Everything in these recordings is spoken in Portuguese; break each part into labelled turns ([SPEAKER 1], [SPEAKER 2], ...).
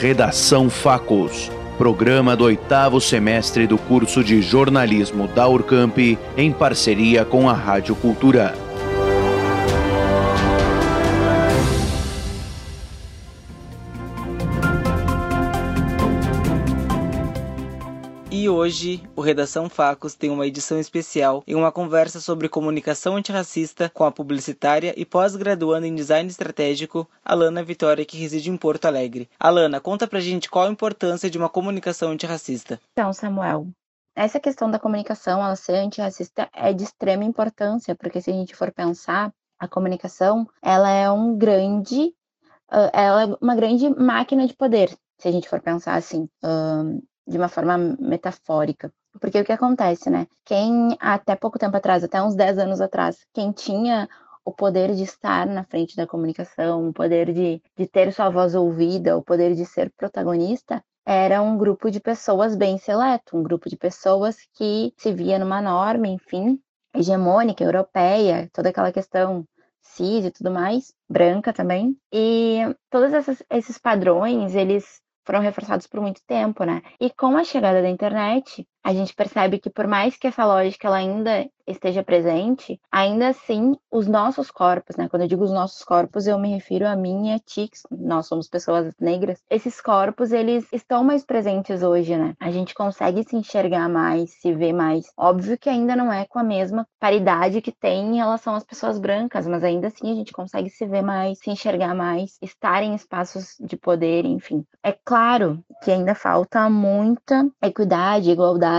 [SPEAKER 1] Redação Facos, programa do oitavo semestre do curso de jornalismo da Urcamp, em parceria com a Rádio Cultura.
[SPEAKER 2] Hoje, o Redação Facos tem uma edição especial em uma conversa sobre comunicação antirracista com a publicitária e pós-graduanda em design estratégico, Alana Vitória, que reside em Porto Alegre. Alana, conta pra gente qual a importância de uma comunicação antirracista.
[SPEAKER 3] Então, Samuel, essa questão da comunicação, ela ser antirracista, é de extrema importância, porque se a gente for pensar, a comunicação, ela é um grande, ela é uma grande máquina de poder, se a gente for pensar assim de uma forma metafórica. Porque o que acontece, né? Quem até pouco tempo atrás, até uns 10 anos atrás, quem tinha o poder de estar na frente da comunicação, o poder de, de ter sua voz ouvida, o poder de ser protagonista, era um grupo de pessoas bem seleto, um grupo de pessoas que se via numa norma, enfim, hegemônica, europeia, toda aquela questão cis e tudo mais, branca também. E todos esses padrões, eles foram reforçados por muito tempo, né? E com a chegada da internet, a gente percebe que por mais que essa lógica ela ainda esteja presente, ainda assim os nossos corpos, né? Quando eu digo os nossos corpos, eu me refiro a mim e a Tix, nós somos pessoas negras. Esses corpos, eles estão mais presentes hoje, né? A gente consegue se enxergar mais, se ver mais. Óbvio que ainda não é com a mesma paridade que tem em relação às pessoas brancas, mas ainda assim a gente consegue se ver mais, se enxergar mais, estar em espaços de poder, enfim. É claro que ainda falta muita equidade, igualdade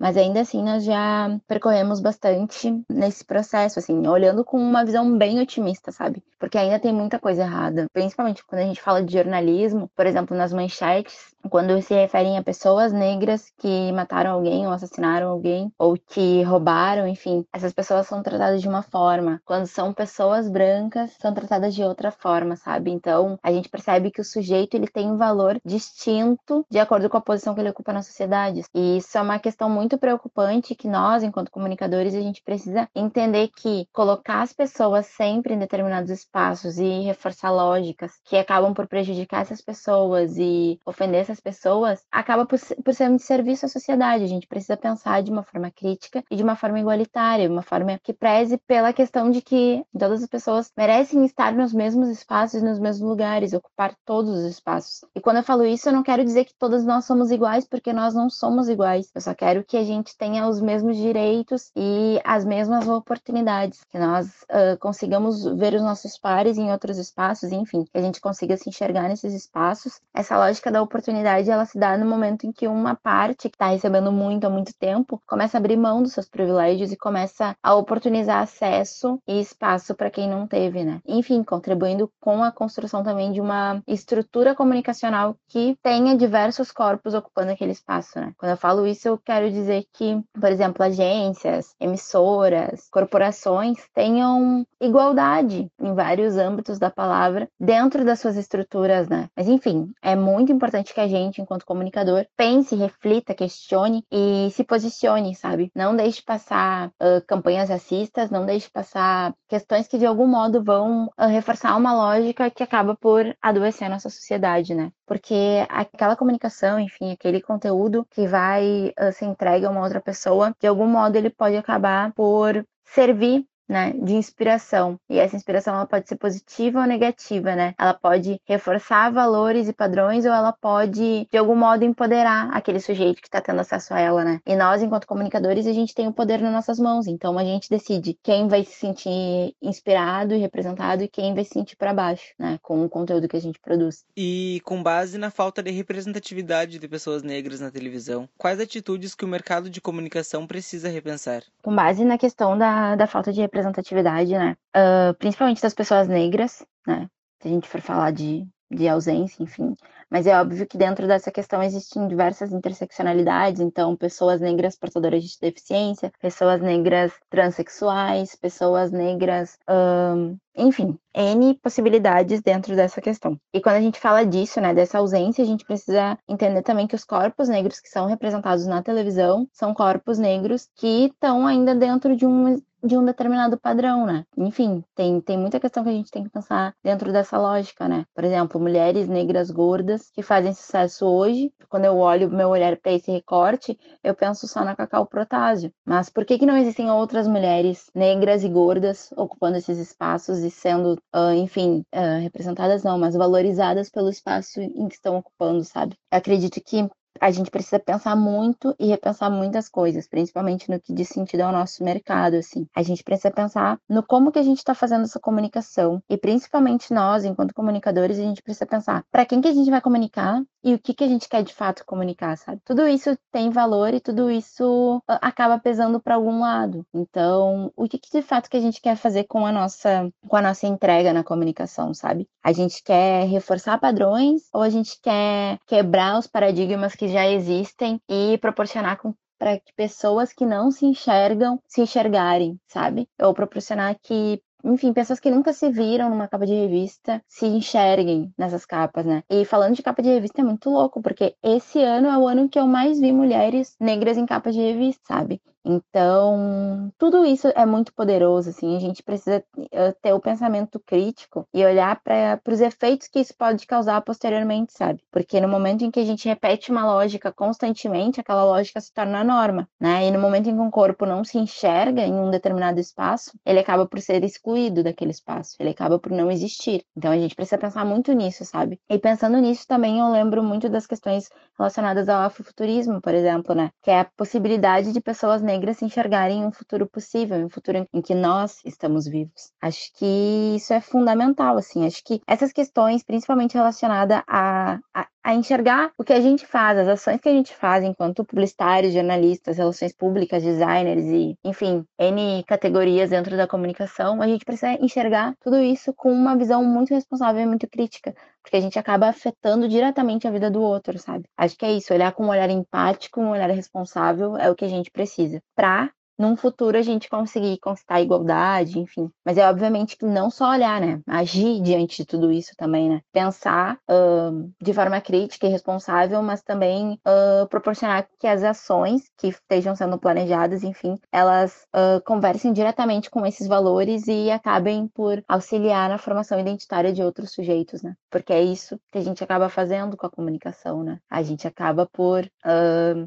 [SPEAKER 3] mas ainda assim nós já percorremos bastante nesse processo, assim, olhando com uma visão bem otimista, sabe? Porque ainda tem muita coisa errada, principalmente quando a gente fala de jornalismo, por exemplo, nas manchetes, quando se referem a pessoas negras que mataram alguém ou assassinaram alguém ou que roubaram, enfim, essas pessoas são tratadas de uma forma. Quando são pessoas brancas, são tratadas de outra forma, sabe? Então, a gente percebe que o sujeito ele tem um valor distinto de acordo com a posição que ele ocupa na sociedade. E isso é uma questão muito preocupante que nós, enquanto comunicadores, a gente precisa entender que colocar as pessoas sempre em determinados espaços e reforçar lógicas que acabam por prejudicar essas pessoas e ofender essas pessoas acaba por, por ser um serviço à sociedade. A gente precisa pensar de uma forma crítica e de uma forma igualitária, uma forma que preze pela questão de que todas as pessoas merecem estar nos mesmos espaços e nos mesmos lugares, ocupar todos os espaços. E quando eu falo isso, eu não quero dizer que todas nós somos iguais, porque nós não somos iguais. Eu só quero que a gente tenha os mesmos direitos e as mesmas oportunidades, que nós uh, consigamos ver os nossos pares em outros espaços, enfim, que a gente consiga se enxergar nesses espaços. Essa lógica da oportunidade, ela se dá no momento em que uma parte que está recebendo muito há muito tempo começa a abrir mão dos seus privilégios e começa a oportunizar acesso e espaço para quem não teve, né? Enfim, contribuindo com a construção também de uma estrutura comunicacional que tenha diversos corpos ocupando aquele espaço, né? Quando eu falo isso, eu quero dizer que, por exemplo, agências, emissoras, corporações tenham igualdade em vários âmbitos da palavra dentro das suas estruturas, né? Mas enfim, é muito importante que a gente, enquanto comunicador, pense, reflita, questione e se posicione, sabe? Não deixe passar uh, campanhas racistas, não deixe passar questões que de algum modo vão uh, reforçar uma lógica que acaba por adoecer a nossa sociedade, né? Porque aquela comunicação, enfim, aquele conteúdo que vai uh, ser entregue a uma outra pessoa, de algum modo ele pode acabar por servir né, de inspiração. E essa inspiração ela pode ser positiva ou negativa, né? Ela pode reforçar valores e padrões ou ela pode de algum modo empoderar aquele sujeito que está tendo acesso a ela, né? E nós, enquanto comunicadores, a gente tem o poder nas nossas mãos. Então a gente decide quem vai se sentir inspirado e representado e quem vai se sentir para baixo, né, com o conteúdo que a gente produz.
[SPEAKER 2] E com base na falta de representatividade de pessoas negras na televisão, quais atitudes que o mercado de comunicação precisa repensar?
[SPEAKER 3] Com base na questão da, da falta de representatividade representatividade, né? Uh, principalmente das pessoas negras, né? Se a gente for falar de, de ausência, enfim. Mas é óbvio que dentro dessa questão existem diversas interseccionalidades, então pessoas negras portadoras de deficiência, pessoas negras transexuais, pessoas negras um, enfim, N possibilidades dentro dessa questão. E quando a gente fala disso, né, dessa ausência, a gente precisa entender também que os corpos negros que são representados na televisão são corpos negros que estão ainda dentro de um de um determinado padrão, né? Enfim, tem, tem muita questão que a gente tem que pensar dentro dessa lógica, né? Por exemplo, mulheres negras gordas que fazem sucesso hoje. Quando eu olho meu olhar para esse recorte, eu penso só na Cacau Protásio. Mas por que, que não existem outras mulheres negras e gordas ocupando esses espaços e sendo, uh, enfim, uh, representadas não, mas valorizadas pelo espaço em que estão ocupando, sabe? Eu acredito que a gente precisa pensar muito e repensar muitas coisas, principalmente no que diz sentido ao nosso mercado, assim. A gente precisa pensar no como que a gente está fazendo essa comunicação e principalmente nós, enquanto comunicadores, a gente precisa pensar para quem que a gente vai comunicar e o que que a gente quer de fato comunicar, sabe? Tudo isso tem valor e tudo isso ah, acaba pesando para algum lado. Então, o que, que de fato que a gente quer fazer com a nossa com a nossa entrega na comunicação, sabe? A gente quer reforçar padrões ou a gente quer quebrar os paradigmas que já existem e proporcionar com para que pessoas que não se enxergam se enxergarem, sabe? Ou proporcionar que enfim, pessoas que nunca se viram numa capa de revista se enxerguem nessas capas, né? E falando de capa de revista é muito louco, porque esse ano é o ano que eu mais vi mulheres negras em capa de revista, sabe? Então, tudo isso é muito poderoso, assim, a gente precisa eh, ter o pensamento crítico e olhar para os efeitos que isso pode causar posteriormente, sabe? Porque no momento em que a gente repete uma lógica constantemente, aquela lógica se torna norma, né? E no momento em que um corpo não se enxerga em um determinado espaço, ele acaba por ser excluído daquele espaço, ele acaba por não existir. Então a gente precisa pensar muito nisso, sabe? E pensando nisso também eu lembro muito das questões relacionadas ao afrofuturismo, por exemplo, né? Que é a possibilidade de pessoas negras se enxergarem um futuro possível, um futuro em que nós estamos vivos. Acho que isso é fundamental, assim. Acho que essas questões, principalmente relacionadas a, a, a enxergar o que a gente faz, as ações que a gente faz enquanto publicitários, jornalistas, relações públicas, designers e, enfim, N categorias dentro da comunicação, a gente precisa enxergar tudo isso com uma visão muito responsável e muito crítica, porque a gente acaba afetando diretamente a vida do outro, sabe? Acho que é isso, olhar com um olhar empático, um olhar responsável é o que a gente precisa para num futuro a gente conseguir conquistar a igualdade, enfim. Mas é obviamente que não só olhar, né? Agir diante de tudo isso também, né? Pensar uh, de forma crítica e responsável, mas também uh, proporcionar que as ações que estejam sendo planejadas, enfim, elas uh, conversem diretamente com esses valores e acabem por auxiliar na formação identitária de outros sujeitos, né? Porque é isso que a gente acaba fazendo com a comunicação, né? A gente acaba por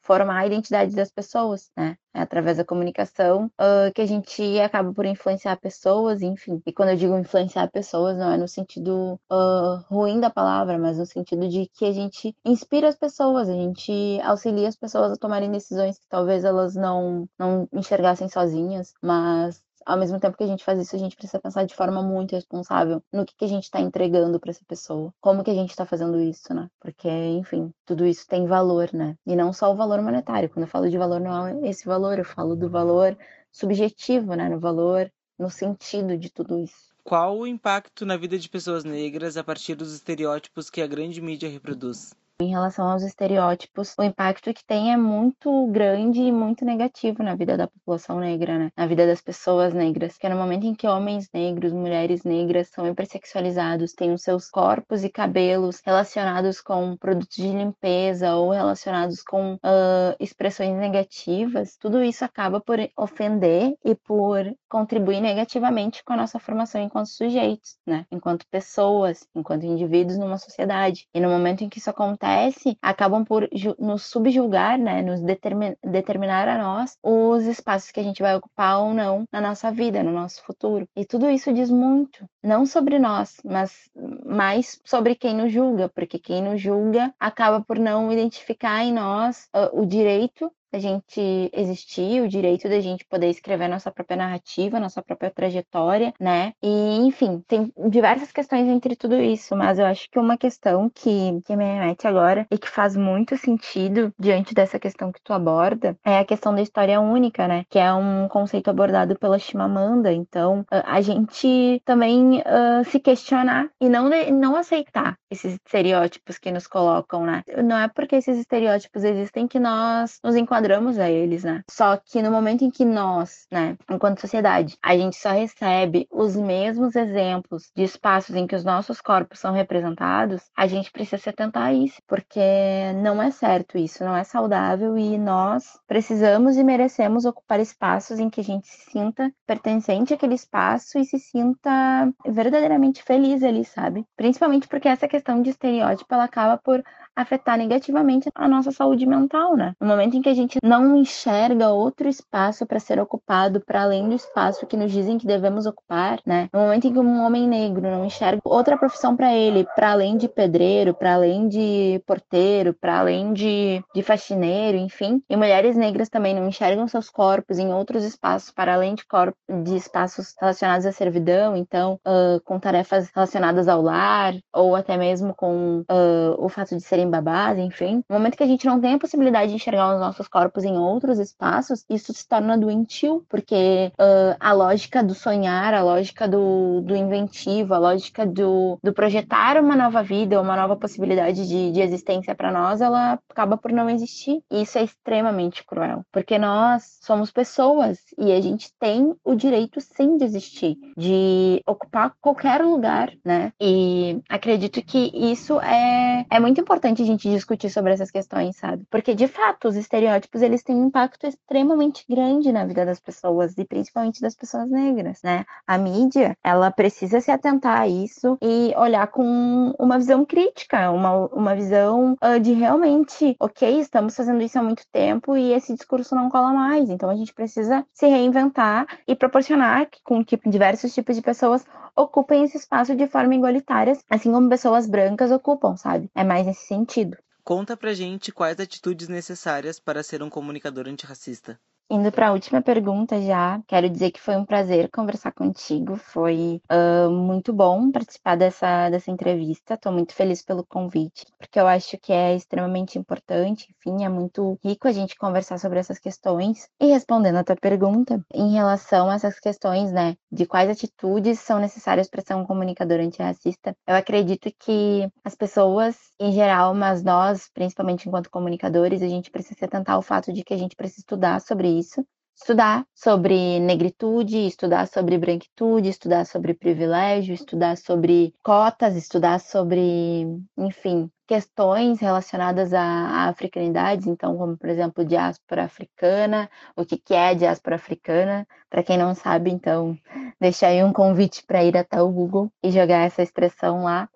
[SPEAKER 3] formar a identidade das pessoas, né? É através da comunicação uh, que a gente acaba por influenciar pessoas, enfim. E quando eu digo influenciar pessoas, não é no sentido uh, ruim da palavra, mas no sentido de que a gente inspira as pessoas, a gente auxilia as pessoas a tomarem decisões que talvez elas não, não enxergassem sozinhas, mas ao mesmo tempo que a gente faz isso, a gente precisa pensar de forma muito responsável no que, que a gente está entregando para essa pessoa, como que a gente está fazendo isso, né? Porque, enfim, tudo isso tem valor, né? E não só o valor monetário. Quando eu falo de valor, não é esse valor, eu falo do valor subjetivo, né? No valor, no sentido de tudo isso.
[SPEAKER 2] Qual o impacto na vida de pessoas negras a partir dos estereótipos que a grande mídia reproduz?
[SPEAKER 3] Em relação aos estereótipos, o impacto que tem é muito grande e muito negativo na vida da população negra, né? Na vida das pessoas negras. Que é no momento em que homens negros, mulheres negras são hipersexualizados, têm os seus corpos e cabelos relacionados com produtos de limpeza ou relacionados com uh, expressões negativas, tudo isso acaba por ofender e por contribuir negativamente com a nossa formação enquanto sujeitos, né? Enquanto pessoas, enquanto indivíduos numa sociedade. E no momento em que isso acontece, acontece acabam por nos subjugar, né, nos determin determinar a nós os espaços que a gente vai ocupar ou não na nossa vida, no nosso futuro. E tudo isso diz muito, não sobre nós, mas mais sobre quem nos julga, porque quem nos julga acaba por não identificar em nós uh, o direito da gente existir, o direito da gente poder escrever nossa própria narrativa, nossa própria trajetória, né? E, enfim, tem diversas questões entre tudo isso, mas eu acho que uma questão que, que me remete agora e que faz muito sentido diante dessa questão que tu aborda é a questão da história única, né? Que é um conceito abordado pela Chimamanda. Então, a gente também uh, se questionar e não, não aceitar esses estereótipos que nos colocam, né? Não é porque esses estereótipos existem que nós nos enquadramos enquadramos a eles, né? Só que no momento em que nós, né, enquanto sociedade, a gente só recebe os mesmos exemplos de espaços em que os nossos corpos são representados, a gente precisa se atentar a isso, porque não é certo isso, não é saudável e nós precisamos e merecemos ocupar espaços em que a gente se sinta pertencente àquele espaço e se sinta verdadeiramente feliz ali, sabe? Principalmente porque essa questão de estereótipo ela acaba por afetar negativamente a nossa saúde mental, né? No momento em que a gente não enxerga outro espaço para ser ocupado para além do espaço que nos dizem que devemos ocupar, né? No momento em que um homem negro não enxerga outra profissão para ele, para além de pedreiro, para além de porteiro, para além de, de faxineiro, enfim, e mulheres negras também não enxergam seus corpos em outros espaços para além de corpos de espaços relacionados à servidão, então uh, com tarefas relacionadas ao lar ou até mesmo com uh, o fato de serem babás, enfim. No momento que a gente não tem a possibilidade de enxergar os nossos corpos em outros espaços, isso se torna doentio, porque uh, a lógica do sonhar, a lógica do, do inventivo, a lógica do, do projetar uma nova vida, uma nova possibilidade de, de existência para nós, ela acaba por não existir. E isso é extremamente cruel, porque nós somos pessoas e a gente tem o direito sim de existir, de ocupar qualquer lugar, né? E acredito que isso é, é muito importante a gente discutir sobre essas questões, sabe? Porque, de fato, os estereótipos, eles têm um impacto extremamente grande na vida das pessoas, e principalmente das pessoas negras, né? A mídia, ela precisa se atentar a isso e olhar com uma visão crítica, uma, uma visão uh, de realmente, ok, estamos fazendo isso há muito tempo e esse discurso não cola mais, então a gente precisa se reinventar e proporcionar com que diversos tipos de pessoas ocupem esse espaço de forma igualitária, assim como pessoas brancas ocupam, sabe? É mais nesse sentido.
[SPEAKER 2] Conta pra gente quais atitudes necessárias para ser um comunicador antirracista.
[SPEAKER 3] Indo para a última pergunta já, quero dizer que foi um prazer conversar contigo. Foi uh, muito bom participar dessa, dessa entrevista. Estou muito feliz pelo convite, porque eu acho que é extremamente importante. Enfim, é muito rico a gente conversar sobre essas questões. E respondendo a tua pergunta, em relação a essas questões, né, de quais atitudes são necessárias para ser um comunicador antirracista, eu acredito que as pessoas em geral, mas nós, principalmente enquanto comunicadores, a gente precisa se atentar ao fato de que a gente precisa estudar sobre isso, estudar sobre negritude, estudar sobre branquitude, estudar sobre privilégio, estudar sobre cotas, estudar sobre, enfim, questões relacionadas à africanidades, então, como por exemplo, diáspora africana, o que, é diáspora africana, para quem não sabe, então, deixar aí um convite para ir até o Google e jogar essa expressão lá.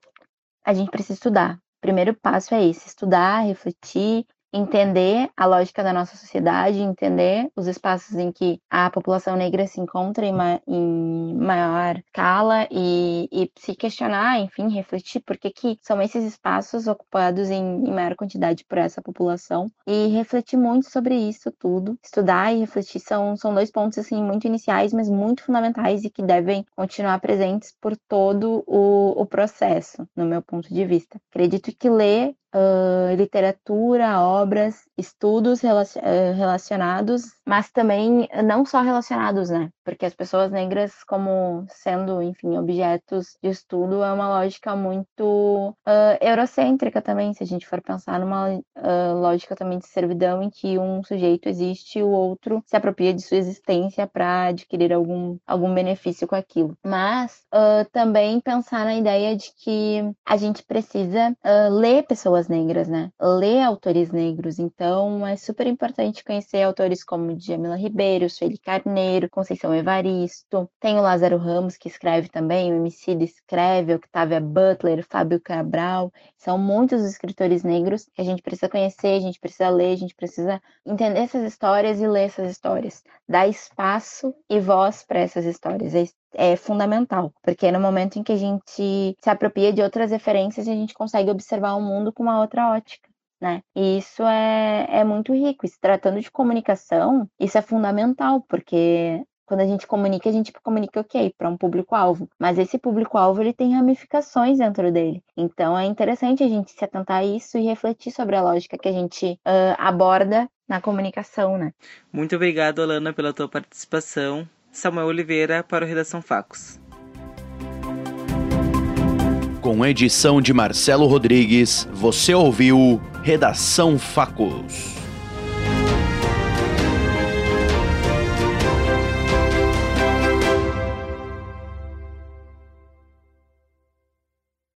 [SPEAKER 3] A gente precisa estudar. Primeiro passo é esse: estudar, refletir, entender a lógica da nossa sociedade, entender os espaços em que a população negra se encontra em, ma em maior escala e, e, se questionar, enfim, refletir por que, que são esses espaços ocupados em, em, maior quantidade por essa população e refletir muito sobre isso tudo. Estudar e refletir são, são dois pontos assim muito iniciais, mas muito fundamentais e que devem continuar presentes por todo o, o processo, no meu ponto de vista. Acredito que ler uh, literatura, obras, estudos relacionados, mas também não só relacionados, né? Porque as pessoas negras, como sendo, enfim, objetos de estudo, é uma lógica muito uh, eurocêntrica também, se a gente for pensar numa uh, lógica também de servidão em que um sujeito existe e o outro se apropria de sua existência para adquirir algum, algum benefício com aquilo. Mas também pensar na ideia de que a gente precisa ler pessoas negras, né? Ler autores negros. Então, é super importante conhecer autores como Djamila Ribeiro, Sueli Carneiro, Conceição Evaristo. Tem o Lázaro Ramos, que escreve também, o Emicida escreve, Octavia Butler, Fábio Cabral. São muitos escritores negros que a gente precisa conhecer, a gente precisa ler, a gente precisa entender essas histórias e ler essas histórias. Dar espaço e voz para essas histórias. É é fundamental, porque é no momento em que a gente se apropria de outras referências, a gente consegue observar o mundo com uma outra ótica. Né? E isso é, é muito rico. E se tratando de comunicação, isso é fundamental, porque quando a gente comunica, a gente comunica ok para um público-alvo, mas esse público-alvo ele tem ramificações dentro dele. Então é interessante a gente se atentar a isso e refletir sobre a lógica que a gente uh, aborda na comunicação, né?
[SPEAKER 2] Muito obrigado, Alana, pela tua participação. Samuel Oliveira para o Redação Facos.
[SPEAKER 1] Com edição de Marcelo Rodrigues, você ouviu Redação Facos.